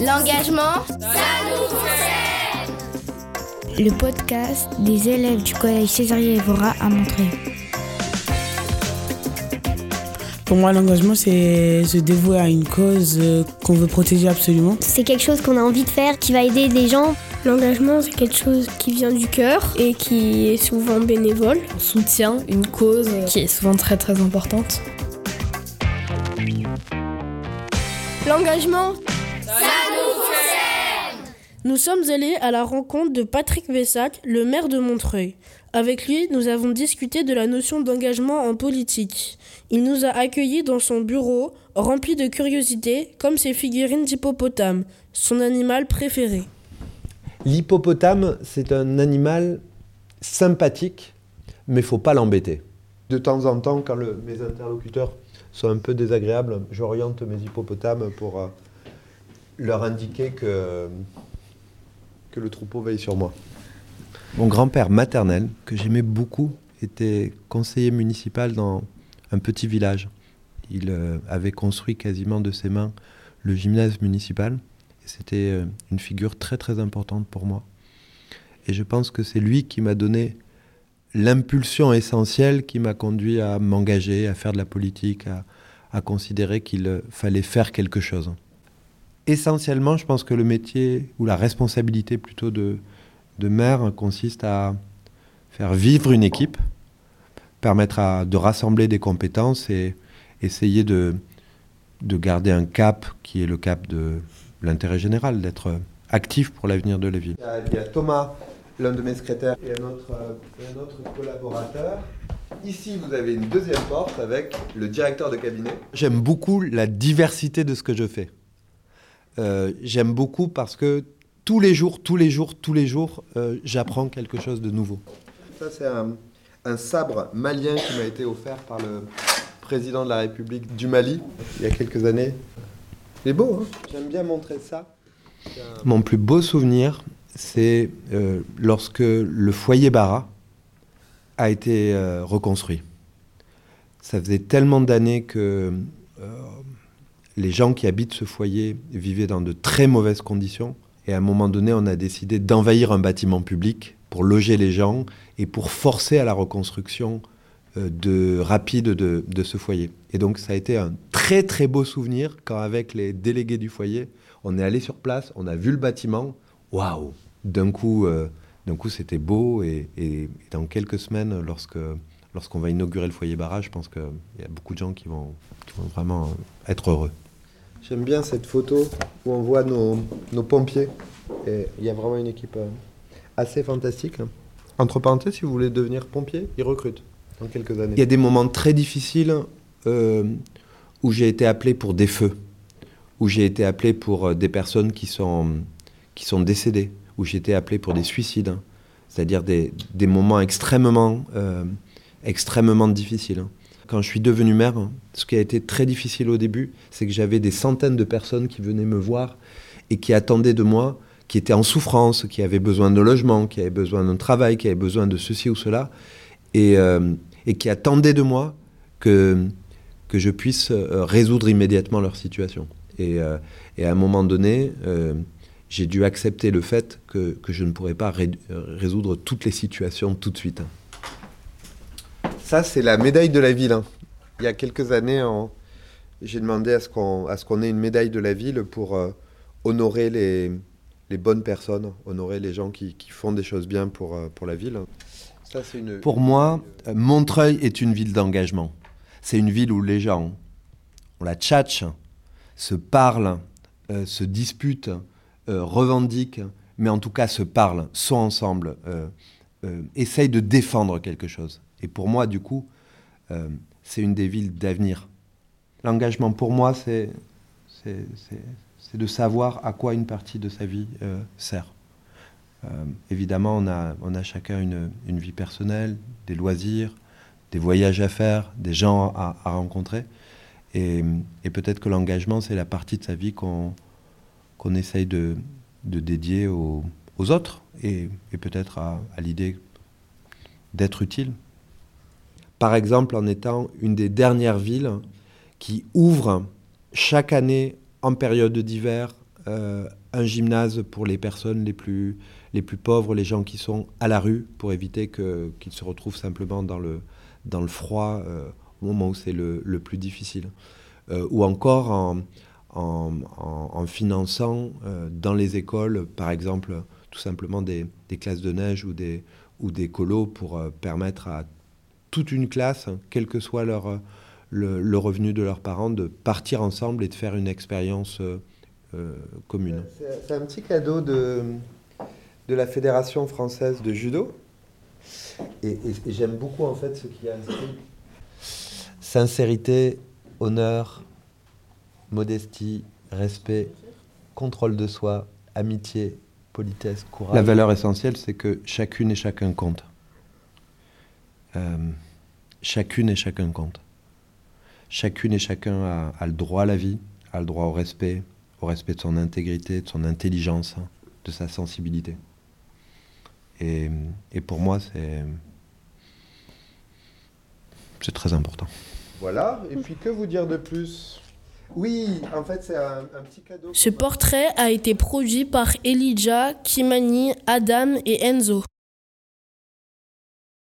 L'engagement, ça nous concerne Le podcast des élèves du collège Césarier Evora à Montreuil. Pour moi, l'engagement, c'est se dévouer à une cause euh, qu'on veut protéger absolument. C'est quelque chose qu'on a envie de faire, qui va aider des gens. L'engagement, c'est quelque chose qui vient du cœur et qui est souvent bénévole. On soutient une cause qui est souvent très très importante. L'engagement, nous concerne Nous sommes allés à la rencontre de Patrick Vessac, le maire de Montreuil. Avec lui, nous avons discuté de la notion d'engagement en politique. Il nous a accueillis dans son bureau, rempli de curiosité, comme ses figurines d'hippopotame, son animal préféré. L'hippopotame, c'est un animal sympathique, mais faut pas l'embêter. De temps en temps, quand le, mes interlocuteurs sont un peu désagréables, j'oriente mes hippopotames pour euh, leur indiquer que, que le troupeau veille sur moi. Mon grand-père maternel, que j'aimais beaucoup, était conseiller municipal dans un petit village. Il euh, avait construit quasiment de ses mains le gymnase municipal. C'était euh, une figure très très importante pour moi. Et je pense que c'est lui qui m'a donné l'impulsion essentielle qui m'a conduit à m'engager, à faire de la politique, à, à considérer qu'il fallait faire quelque chose. Essentiellement, je pense que le métier, ou la responsabilité plutôt de, de maire, consiste à faire vivre une équipe, permettre à, de rassembler des compétences et essayer de, de garder un cap qui est le cap de l'intérêt général, d'être actif pour l'avenir de la ville. Il y a Thomas, l'un de mes secrétaires, et un autre, et un autre collaborateur. Ici, vous avez une deuxième porte avec le directeur de cabinet. J'aime beaucoup la diversité de ce que je fais. Euh, J'aime beaucoup parce que tous les jours, tous les jours, tous les jours, euh, j'apprends quelque chose de nouveau. Ça, c'est un, un, sabre malien qui m'a été offert par le président de la République du Mali il y a quelques années. Il est beau, hein? J'aime bien montrer ça. Mon plus beau souvenir, c'est euh, lorsque le foyer Bara a été reconstruit. Ça faisait tellement d'années que les gens qui habitent ce foyer vivaient dans de très mauvaises conditions. Et à un moment donné, on a décidé d'envahir un bâtiment public pour loger les gens et pour forcer à la reconstruction euh, de, rapide de, ce foyer. Et donc ça a été un très très beau souvenir quand avec les délégués du foyer, on est allé sur place, on a vu le bâtiment. Waouh D'un coup, euh, d'un coup c'était beau et, dans quelques semaines, lorsqu'on va inaugurer le foyer barrage, je pense qu'il y a beaucoup de gens vont, qui vont vraiment être heureux. J'aime bien cette photo où on voit nos, pompiers. Il y a vraiment une équipe assez fantastique. Entre parenthèses, si vous voulez devenir pompier, ils recrutent dans quelques années. Il y a des moments très difficiles euh, où j'ai été appelé pour des feux, où j'ai été appelé pour des personnes qui sont, qui sont décédées, où j'ai été appelé pour des suicides, c'est-à-dire des, moments extrêmement, euh, extrêmement difficiles. Quand je suis devenu maire, ce qui a été très difficile au début, c'est que j'avais des centaines de personnes qui venaient me voir et qui attendaient de moi, qui étaient en souffrance, qui avaient besoin de logement, qui avaient besoin d'un travail, qui avaient besoin de ceci ou cela, et, euh, qui attendaient de moi que, je puisse résoudre immédiatement leur situation. Et, euh, à un moment donné, euh, j'ai dû accepter le fait que, je ne pourrais pas ré résoudre toutes les situations tout de suite. Ça, c'est la médaille de la ville. Hein. Il y a quelques années, j'ai demandé à ce qu'on qu ait une médaille de la ville pour euh, honorer les, bonnes personnes, honorer les gens qui, font des choses bien pour, euh, la ville. Pour moi, euh, Montreuil est une ville d'engagement. C'est une ville où les gens, on la tchatche, se parlent, se disputent, revendiquent, mais en tout cas se parlent, sont ensemble, euh, essayent de défendre quelque chose. Et pour moi, du coup, euh, c'est une des villes d'avenir. L'engagement, pour moi, c'est de savoir à quoi une partie de sa vie euh, sert. Évidemment, on a, on a chacun une, une, vie personnelle, des loisirs, des voyages à faire, des gens à, rencontrer. Et, et peut-être que l'engagement, c'est la partie de sa vie qu'on qu essaye de, de dédier aux, aux autres et, peut-être à, l'idée d'être utile par exemple en étant une des dernières villes qui ouvre chaque année en période d'hiver euh, un gymnase pour les personnes les plus, les plus pauvres, les gens qui sont à la rue, pour éviter qu'ils se retrouvent simplement dans le, dans le froid euh, au moment où c'est le, le plus difficile. Euh, ou encore en, en, en- finançant dans les écoles, par exemple, tout simplement des, classes de neige ou des, ou des colos pour euh, permettre à toute une classe, hein, quel que soit leur, euh, le, revenu de leurs parents, de partir ensemble et de faire une expérience euh, commune. C'est un petit cadeau de, de la Fédération française de judo. Et j'aime beaucoup en fait ce qu'il y a inscrit. Sincérité, honneur, modestie, respect, contrôle de soi, amitié, politesse, courage. La valeur essentielle, c'est que chacune et chacun compte. Euh, chacune et chacun compte. Chacune et chacun a, a le droit à la vie, a le droit au respect, au respect de son intégrité, de son intelligence, de sa sensibilité. Et, et pour moi, c'est c'est très important. Voilà, et puis que vous dire de plus? Oui, en fait, c'est un, petit cadeau. Ce portrait a été produit par Elijah, Kimani, Adam et Enzo.